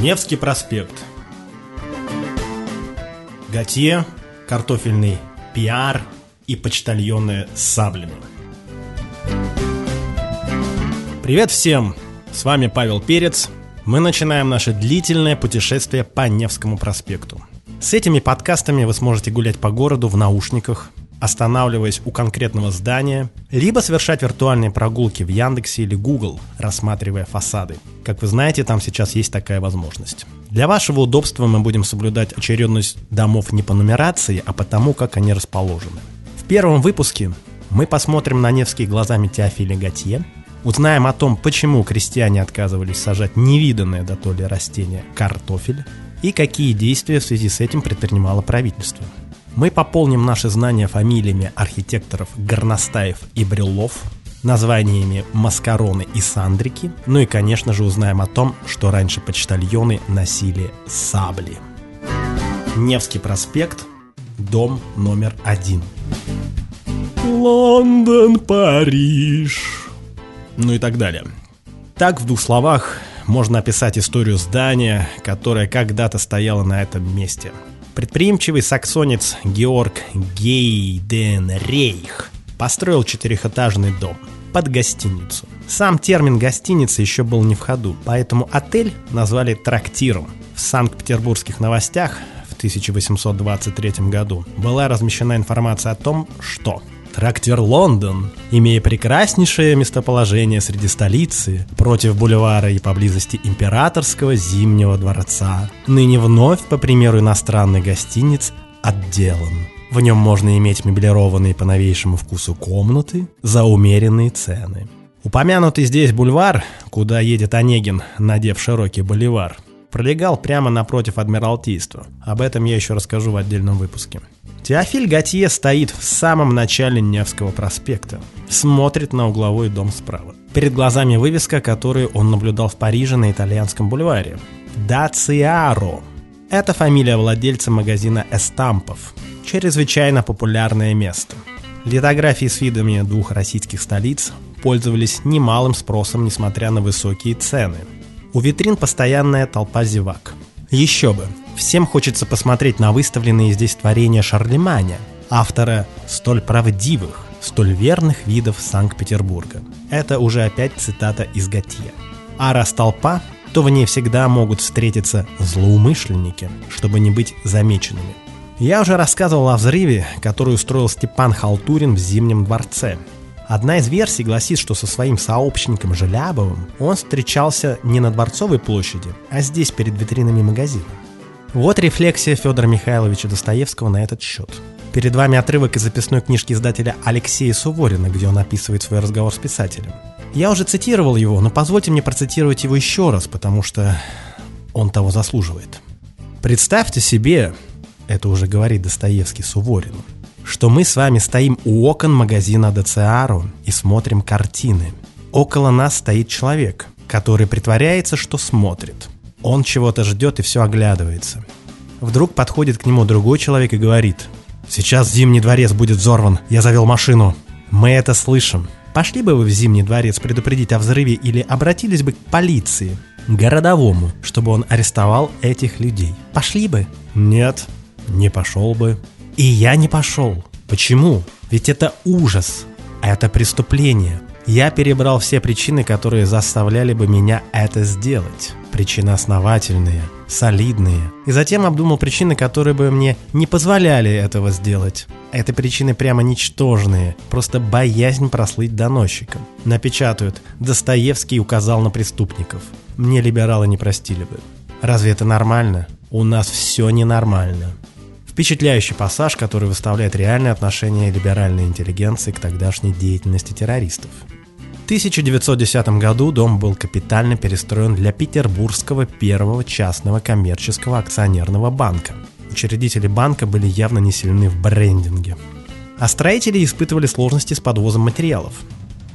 Невский проспект. Готье, картофельный пиар и почтальоны с саблями. Привет всем! С вами Павел Перец. Мы начинаем наше длительное путешествие по Невскому проспекту. С этими подкастами вы сможете гулять по городу в наушниках, останавливаясь у конкретного здания, либо совершать виртуальные прогулки в Яндексе или Google, рассматривая фасады. Как вы знаете, там сейчас есть такая возможность. Для вашего удобства мы будем соблюдать очередность домов не по нумерации, а по тому, как они расположены. В первом выпуске мы посмотрим на Невский глазами Теофиля Готье, узнаем о том, почему крестьяне отказывались сажать невиданное до то ли растение картофель, и какие действия в связи с этим предпринимало правительство – мы пополним наши знания фамилиями архитекторов Горностаев и Брюлов, названиями Маскароны и Сандрики, ну и, конечно же, узнаем о том, что раньше почтальоны носили сабли. Невский проспект, дом номер один. Лондон, Париж. Ну и так далее. Так, в двух словах, можно описать историю здания, которое когда-то стояло на этом месте – Предприимчивый саксонец Георг Гейденрейх построил четырехэтажный дом под гостиницу. Сам термин «гостиница» еще был не в ходу, поэтому отель назвали трактиром. В Санкт-Петербургских новостях в 1823 году была размещена информация о том, что Трактир Лондон, имея прекраснейшее местоположение среди столицы, против бульвара и поблизости императорского зимнего дворца, ныне вновь, по примеру иностранных гостиниц, отделан. В нем можно иметь меблированные по новейшему вкусу комнаты за умеренные цены. Упомянутый здесь бульвар, куда едет Онегин, надев широкий боливар, пролегал прямо напротив Адмиралтейства. Об этом я еще расскажу в отдельном выпуске. Теофиль Готье стоит в самом начале Невского проспекта. Смотрит на угловой дом справа. Перед глазами вывеска, которую он наблюдал в Париже на итальянском бульваре. Дациаро. Это фамилия владельца магазина эстампов. Чрезвычайно популярное место. Литографии с видами двух российских столиц пользовались немалым спросом, несмотря на высокие цены. У витрин постоянная толпа зевак. Еще бы, Всем хочется посмотреть на выставленные здесь творения Шарлеманя, автора столь правдивых, столь верных видов Санкт-Петербурга. Это уже опять цитата из Готье. А раз толпа, то в ней всегда могут встретиться злоумышленники, чтобы не быть замеченными. Я уже рассказывал о взрыве, который устроил Степан Халтурин в Зимнем дворце. Одна из версий гласит, что со своим сообщником Желябовым он встречался не на Дворцовой площади, а здесь, перед витринами магазина. Вот рефлексия Федора Михайловича Достоевского на этот счет. Перед вами отрывок из записной книжки издателя Алексея Суворина, где он описывает свой разговор с писателем. Я уже цитировал его, но позвольте мне процитировать его еще раз, потому что он того заслуживает. Представьте себе, это уже говорит Достоевский Суворину, что мы с вами стоим у окон магазина Децеаро и смотрим картины. Около нас стоит человек, который притворяется, что смотрит – он чего-то ждет и все оглядывается. Вдруг подходит к нему другой человек и говорит «Сейчас Зимний дворец будет взорван, я завел машину». Мы это слышим. Пошли бы вы в Зимний дворец предупредить о взрыве или обратились бы к полиции, городовому, чтобы он арестовал этих людей? Пошли бы? Нет, не пошел бы. И я не пошел. Почему? Ведь это ужас. Это преступление. Я перебрал все причины, которые заставляли бы меня это сделать. Причины основательные, солидные. И затем обдумал причины, которые бы мне не позволяли этого сделать. Это причины прямо ничтожные, просто боязнь прослыть доносчиком. Напечатают «Достоевский указал на преступников». Мне либералы не простили бы. Разве это нормально? У нас все ненормально. Впечатляющий пассаж, который выставляет реальное отношение либеральной интеллигенции к тогдашней деятельности террористов. 1910 году дом был капитально перестроен для Петербургского первого частного коммерческого акционерного банка. Учредители банка были явно не сильны в брендинге. А строители испытывали сложности с подвозом материалов.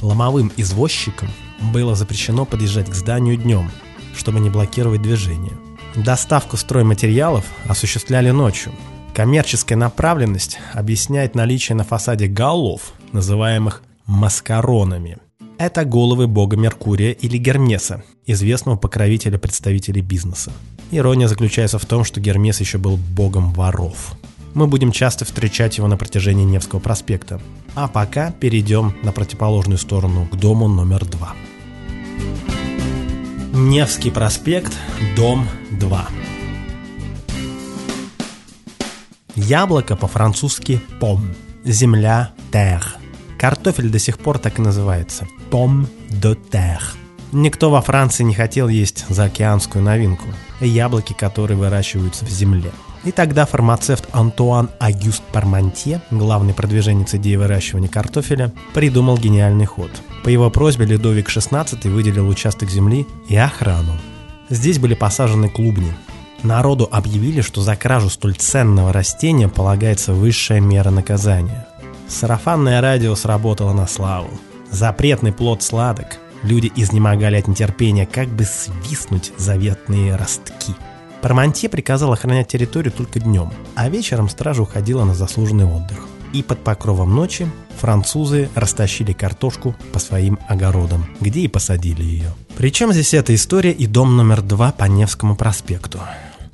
Ломовым извозчикам было запрещено подъезжать к зданию днем, чтобы не блокировать движение. Доставку стройматериалов осуществляли ночью. Коммерческая направленность объясняет наличие на фасаде голов, называемых маскаронами – это головы бога Меркурия или Гермеса, известного покровителя представителей бизнеса. Ирония заключается в том, что Гермес еще был богом воров. Мы будем часто встречать его на протяжении Невского проспекта. А пока перейдем на противоположную сторону, к дому номер два. Невский проспект, дом 2. Яблоко по-французски «пом», земля «terre». Картофель до сих пор так и называется – «pomme de terre». Никто во Франции не хотел есть заокеанскую новинку – яблоки, которые выращиваются в земле. И тогда фармацевт Антуан Агюст Пармантье, главный продвиженец идеи выращивания картофеля, придумал гениальный ход. По его просьбе Людовик XVI выделил участок земли и охрану. Здесь были посажены клубни. Народу объявили, что за кражу столь ценного растения полагается высшая мера наказания. Сарафанное радио сработало на славу. Запретный плод сладок. Люди изнемогали от нетерпения, как бы свистнуть заветные ростки – Пармантье приказал охранять территорию только днем, а вечером стража уходила на заслуженный отдых. И под покровом ночи французы растащили картошку по своим огородам, где и посадили ее. Причем здесь эта история и дом номер два по Невскому проспекту.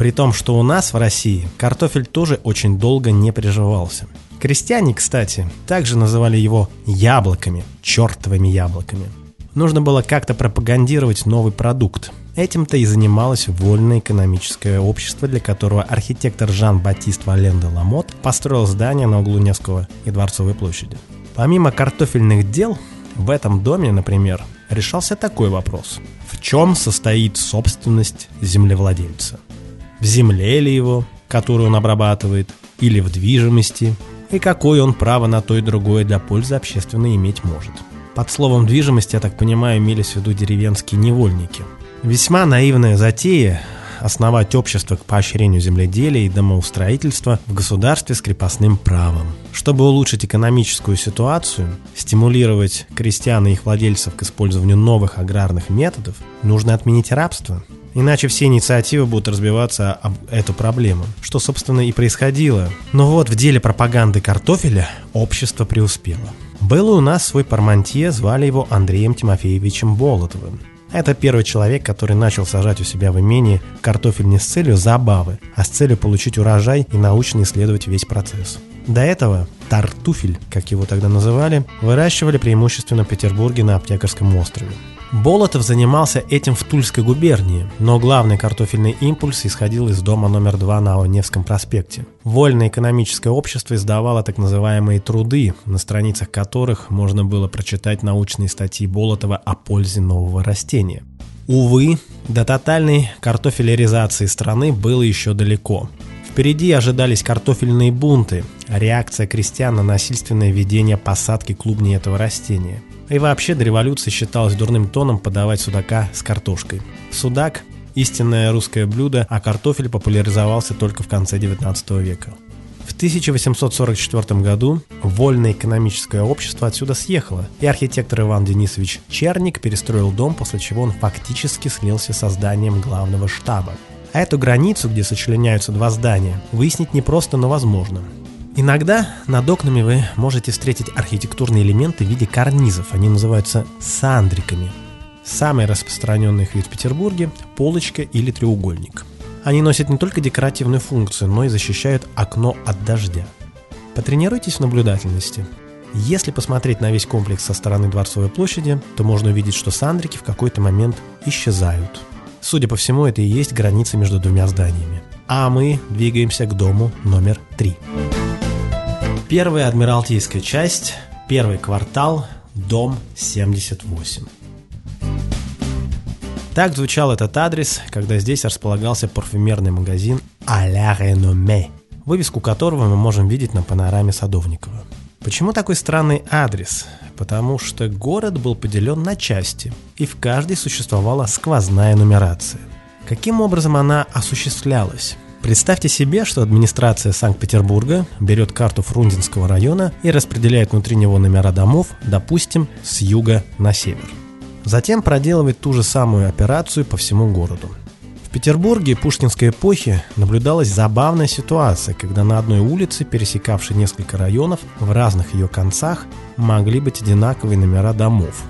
При том, что у нас в России картофель тоже очень долго не приживался. Крестьяне, кстати, также называли его яблоками, чертовыми яблоками. Нужно было как-то пропагандировать новый продукт, Этим-то и занималось вольное экономическое общество, для которого архитектор Жан-Батист Вален де Ламот построил здание на углу Невского и Дворцовой площади. Помимо картофельных дел, в этом доме, например, решался такой вопрос. В чем состоит собственность землевладельца? В земле ли его, которую он обрабатывает, или в движимости, и какое он право на то и другое для пользы общественной иметь может. Под словом «движимость», я так понимаю, имелись в виду деревенские невольники – Весьма наивная затея основать общество к поощрению земледелия и домоустроительства в государстве с крепостным правом. Чтобы улучшить экономическую ситуацию, стимулировать крестьян и их владельцев к использованию новых аграрных методов, нужно отменить рабство. Иначе все инициативы будут разбиваться об эту проблему, что, собственно, и происходило. Но вот в деле пропаганды картофеля общество преуспело. Был у нас свой пармантье, звали его Андреем Тимофеевичем Болотовым. Это первый человек, который начал сажать у себя в имении картофель не с целью забавы, а с целью получить урожай и научно исследовать весь процесс. До этого тартуфель, как его тогда называли, выращивали преимущественно в Петербурге на Аптекарском острове. Болотов занимался этим в Тульской губернии, но главный картофельный импульс исходил из дома номер 2 на Невском проспекте. Вольное экономическое общество издавало так называемые труды, на страницах которых можно было прочитать научные статьи Болотова о пользе нового растения. Увы, до тотальной картофеляризации страны было еще далеко. Впереди ожидались картофельные бунты, реакция крестьян на насильственное ведение посадки клубней этого растения – и вообще до революции считалось дурным тоном подавать судака с картошкой. Судак – истинное русское блюдо, а картофель популяризовался только в конце 19 века. В 1844 году вольное экономическое общество отсюда съехало, и архитектор Иван Денисович Черник перестроил дом, после чего он фактически слился со зданием главного штаба. А эту границу, где сочленяются два здания, выяснить непросто, но возможно. Иногда над окнами вы можете встретить архитектурные элементы в виде карнизов. Они называются сандриками. Самый распространенный их вид в Петербурге – полочка или треугольник. Они носят не только декоративную функцию, но и защищают окно от дождя. Потренируйтесь в наблюдательности. Если посмотреть на весь комплекс со стороны Дворцовой площади, то можно увидеть, что сандрики в какой-то момент исчезают. Судя по всему, это и есть граница между двумя зданиями. А мы двигаемся к дому номер три. Первая Адмиралтейская часть, первый квартал, дом 78. Так звучал этот адрес, когда здесь располагался парфюмерный магазин «А ля Реноме», вывеску которого мы можем видеть на панораме Садовникова. Почему такой странный адрес? Потому что город был поделен на части, и в каждой существовала сквозная нумерация. Каким образом она осуществлялась? Представьте себе, что администрация Санкт-Петербурга берет карту Фрунзенского района и распределяет внутри него номера домов, допустим, с юга на север. Затем проделывает ту же самую операцию по всему городу. В Петербурге Пушкинской эпохи наблюдалась забавная ситуация, когда на одной улице, пересекавшей несколько районов, в разных ее концах могли быть одинаковые номера домов.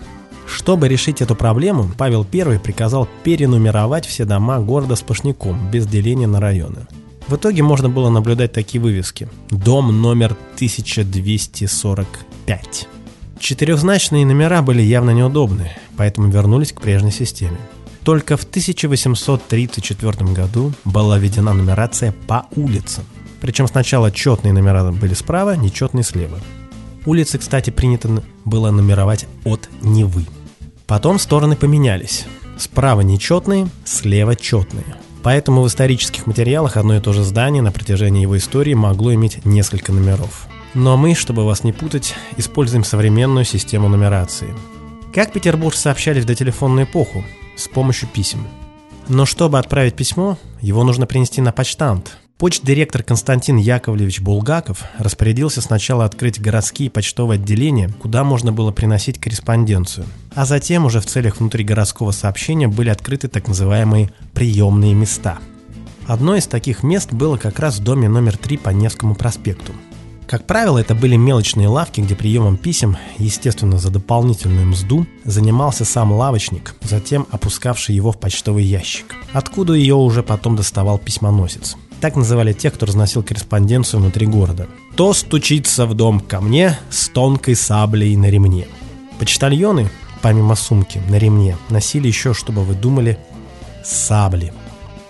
Чтобы решить эту проблему, Павел I приказал перенумеровать все дома города сплошняком, без деления на районы. В итоге можно было наблюдать такие вывески. Дом номер 1245. Четырехзначные номера были явно неудобны, поэтому вернулись к прежней системе. Только в 1834 году была введена нумерация по улицам. Причем сначала четные номера были справа, нечетные слева. Улицы, кстати, принято было нумеровать от Невы. Потом стороны поменялись. Справа нечетные, слева четные. Поэтому в исторических материалах одно и то же здание на протяжении его истории могло иметь несколько номеров. Но мы, чтобы вас не путать, используем современную систему нумерации. Как Петербург сообщали в дотелефонную эпоху? С помощью писем. Но чтобы отправить письмо, его нужно принести на почтамт, Почт-директор Константин Яковлевич Булгаков распорядился сначала открыть городские почтовые отделения, куда можно было приносить корреспонденцию. А затем уже в целях внутригородского сообщения были открыты так называемые приемные места. Одно из таких мест было как раз в доме номер 3 по Невскому проспекту. Как правило, это были мелочные лавки, где приемом писем, естественно, за дополнительную мзду, занимался сам лавочник, затем опускавший его в почтовый ящик, откуда ее уже потом доставал письмоносец. Так называли тех, кто разносил корреспонденцию внутри города. То стучится в дом ко мне с тонкой саблей на ремне. Почтальоны, помимо сумки, на ремне, носили еще, чтобы вы думали, сабли.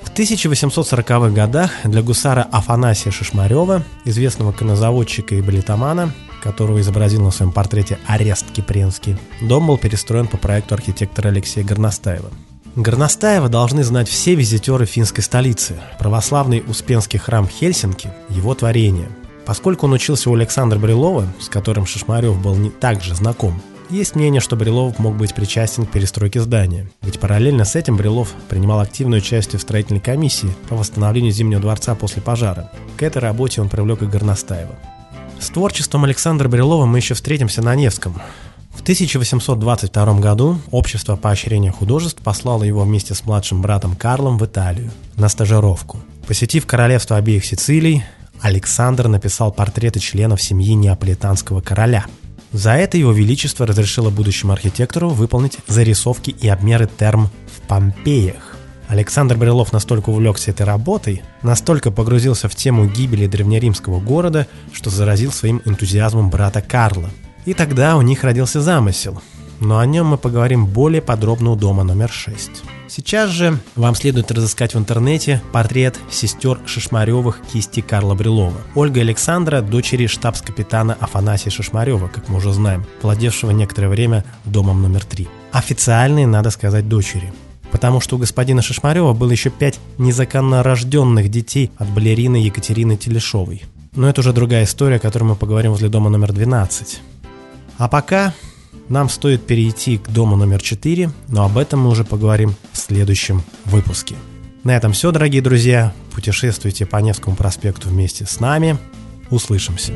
В 1840-х годах для гусара Афанасия Шишмарева, известного конозаводчика и балетомана, которого изобразил на своем портрете Арест Кипренский, дом был перестроен по проекту архитектора Алексея Горностаева. Горностаева должны знать все визитеры финской столицы. Православный Успенский храм Хельсинки – его творение. Поскольку он учился у Александра Брилова, с которым Шишмарев был не так же знаком, есть мнение, что Брилов мог быть причастен к перестройке здания. Ведь параллельно с этим Брилов принимал активное участие в строительной комиссии по восстановлению Зимнего дворца после пожара. К этой работе он привлек и Горностаева. С творчеством Александра Брилова мы еще встретимся на Невском. В 1822 году Общество поощрения художеств послало его вместе с младшим братом Карлом в Италию на стажировку. Посетив королевство обеих Сицилий, Александр написал портреты членов семьи неаполитанского короля. За это его величество разрешило будущему архитектору выполнить зарисовки и обмеры терм в Помпеях. Александр Брилов настолько увлекся этой работой, настолько погрузился в тему гибели древнеримского города, что заразил своим энтузиазмом брата Карла – и тогда у них родился замысел. Но о нем мы поговорим более подробно у дома номер 6. Сейчас же вам следует разыскать в интернете портрет сестер Шишмаревых кисти Карла Брилова. Ольга Александра – дочери штабс-капитана Афанасия Шишмарева, как мы уже знаем, владевшего некоторое время домом номер 3. Официальные, надо сказать, дочери. Потому что у господина Шишмарева было еще пять незаконно рожденных детей от балерины Екатерины Телешовой. Но это уже другая история, о которой мы поговорим возле дома номер 12. А пока нам стоит перейти к дому номер 4, но об этом мы уже поговорим в следующем выпуске. На этом все, дорогие друзья. Путешествуйте по Невскому проспекту вместе с нами. Услышимся.